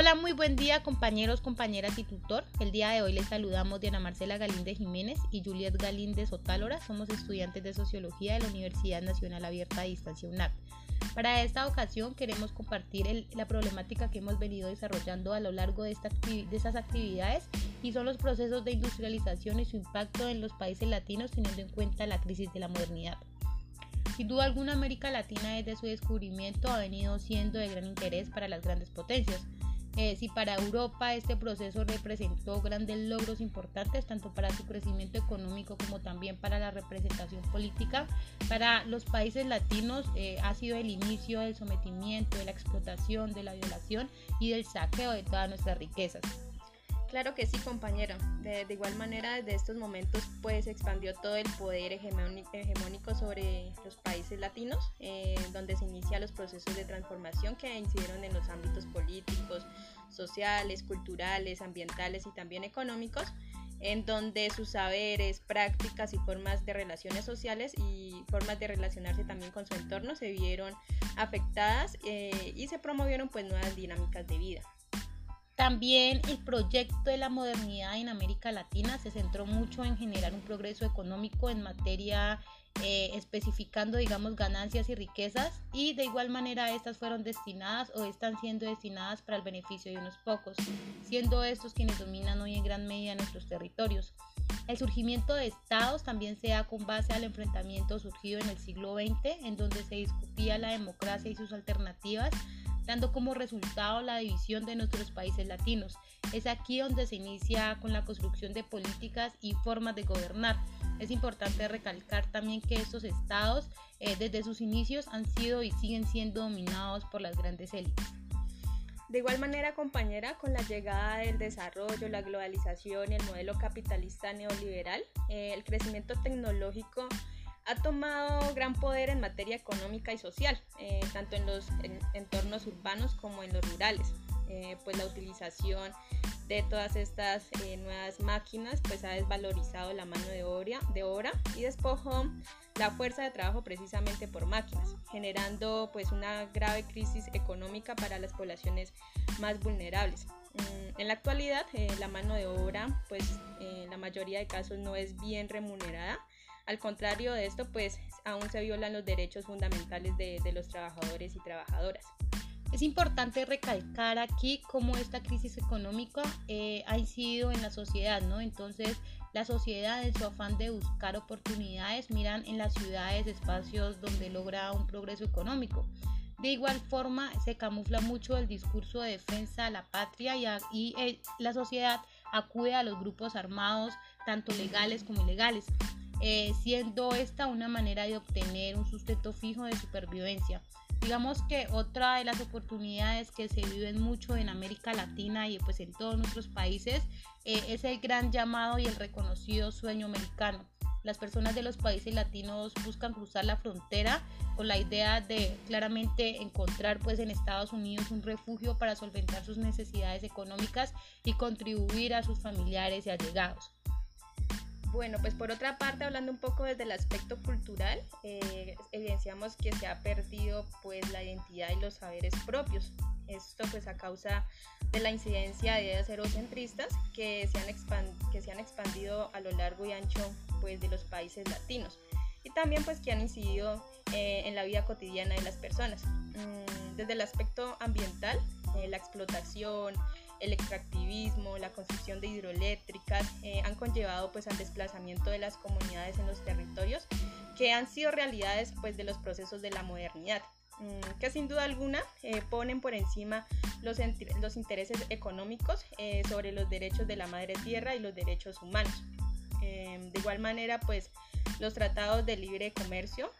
Hola, muy buen día compañeros, compañeras y tutor. El día de hoy les saludamos Diana Marcela Galíndez Jiménez y Juliet Galíndez Otálora. Somos estudiantes de Sociología de la Universidad Nacional Abierta a Distancia UNAP. Para esta ocasión queremos compartir la problemática que hemos venido desarrollando a lo largo de, de estas actividades y son los procesos de industrialización y su impacto en los países latinos teniendo en cuenta la crisis de la modernidad. Sin duda alguna América Latina desde su descubrimiento ha venido siendo de gran interés para las grandes potencias eh, si para Europa este proceso representó grandes logros importantes, tanto para su crecimiento económico como también para la representación política, para los países latinos eh, ha sido el inicio del sometimiento, de la explotación, de la violación y del saqueo de todas nuestras riquezas. Claro que sí, compañero. De, igual manera, desde estos momentos, pues expandió todo el poder hegemónico, sobre los países latinos, eh, donde se inician los procesos de transformación que incidieron en los ámbitos políticos, sociales, culturales, ambientales y también económicos, en donde sus saberes, prácticas y formas de relaciones sociales y formas de relacionarse también con su entorno se vieron afectadas eh, y se promovieron pues nuevas dinámicas de vida. También el proyecto de la modernidad en América Latina se centró mucho en generar un progreso económico en materia eh, especificando, digamos, ganancias y riquezas y de igual manera estas fueron destinadas o están siendo destinadas para el beneficio de unos pocos, siendo estos quienes dominan hoy en gran medida nuestros territorios. El surgimiento de estados también se da con base al enfrentamiento surgido en el siglo XX, en donde se discutía la democracia y sus alternativas dando como resultado la división de nuestros países latinos. Es aquí donde se inicia con la construcción de políticas y formas de gobernar. Es importante recalcar también que estos estados eh, desde sus inicios han sido y siguen siendo dominados por las grandes élites. De igual manera, compañera, con la llegada del desarrollo, la globalización y el modelo capitalista neoliberal, eh, el crecimiento tecnológico ha tomado gran poder en materia económica y social, eh, tanto en los entornos urbanos como en los rurales. Eh, pues la utilización de todas estas eh, nuevas máquinas pues ha desvalorizado la mano de obra, de obra y despojó la fuerza de trabajo precisamente por máquinas, generando pues una grave crisis económica para las poblaciones más vulnerables. Mm, en la actualidad la mano de obra pues en la mayoría de casos no es bien remunerada al contrario de esto, pues aún se violan los derechos fundamentales de, los trabajadores y trabajadoras. Es importante recalcar aquí cómo esta crisis económica eh, ha incidido en la sociedad, ¿no? Entonces, la sociedad en su afán de buscar oportunidades miran en las ciudades espacios donde logra un progreso económico. De igual forma, se camufla mucho el discurso de defensa a la patria y, eh, la sociedad acude a los grupos armados, tanto legales como ilegales. Eh, siendo esta una manera de obtener un sustento fijo de supervivencia. Digamos que otra de las oportunidades que se viven mucho en América Latina y pues en todos nuestros países eh, es el gran llamado y el reconocido sueño americano. Las personas de los países latinos buscan cruzar la frontera con la idea de claramente encontrar pues en Estados Unidos un refugio para solventar sus necesidades económicas y contribuir a sus familiares y allegados. Bueno, pues por otra parte, hablando un poco desde el aspecto cultural, eh, evidenciamos que se ha perdido pues la identidad y los saberes propios. Esto pues a causa de la incidencia de ideas eurocentristas que se han, que se han expandido a lo largo y ancho pues de los países latinos y también pues que han incidido eh, en la vida cotidiana de las personas. Mm, desde el aspecto ambiental, eh, la explotación, el extractivismo, la construcción de hidroeléctricas eh, han conllevado pues al desplazamiento de las comunidades en los territorios que han sido realidades pues de los procesos de la modernidad mm, que sin duda alguna eh, ponen por encima los, los intereses económicos eh, sobre los derechos de la madre tierra y los derechos humanos. de igual manera, pues los tratados de libre comercio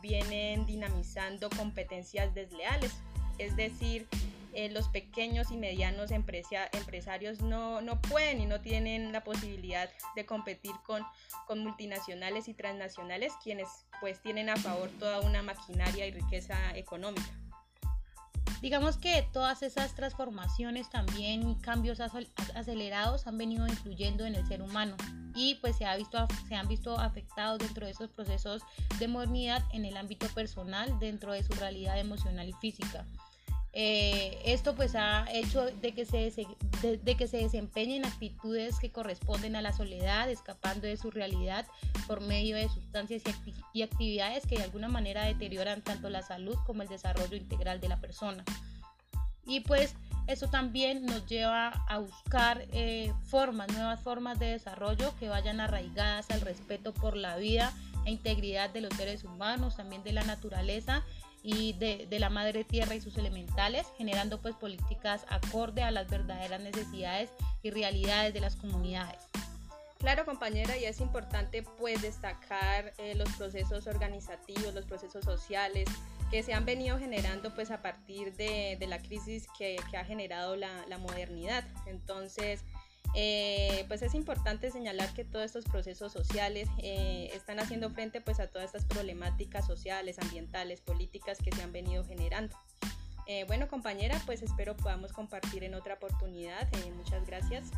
vienen dinamizando competencias desleales, es decir, eh, los pequeños y medianos empresarios no, pueden y no tienen la posibilidad de competir con, con multinacionales y transnacionales quienes pues tienen a favor toda una maquinaria y riqueza económica. Digamos que todas esas transformaciones también y cambios acelerados han venido influyendo en el ser humano y pues se, ha visto, se han visto afectados dentro de esos procesos de modernidad en el ámbito personal, dentro de su realidad emocional y física. Eh, esto pues ha hecho de que, se, de, que se desempeñen actitudes que corresponden a la soledad, escapando de su realidad por medio de sustancias y, actividades que de alguna manera deterioran tanto la salud como el desarrollo integral de la persona. Y pues eso también nos lleva a buscar eh, formas, nuevas formas de desarrollo que vayan arraigadas al respeto por la vida e integridad de los seres humanos, también de la naturaleza y de, la madre tierra y sus elementales, generando pues políticas acorde a las verdaderas necesidades y realidades de las comunidades. Claro, compañera, y es importante pues destacar eh, los procesos organizativos, los procesos sociales que se han venido generando pues a partir de, la crisis que, ha generado la, la modernidad. Entonces, eh, pues es importante señalar que todos estos procesos sociales eh, están haciendo frente pues a todas estas problemáticas sociales, ambientales, políticas que se han venido generando. Eh, bueno compañera, pues espero podamos compartir en otra oportunidad. muchas gracias.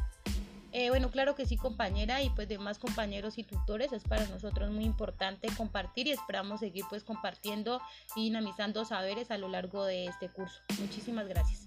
bueno, claro que sí compañera y pues demás compañeros y tutores es para nosotros muy importante compartir y esperamos seguir pues compartiendo y dinamizando saberes a lo largo de este curso. Muchísimas gracias.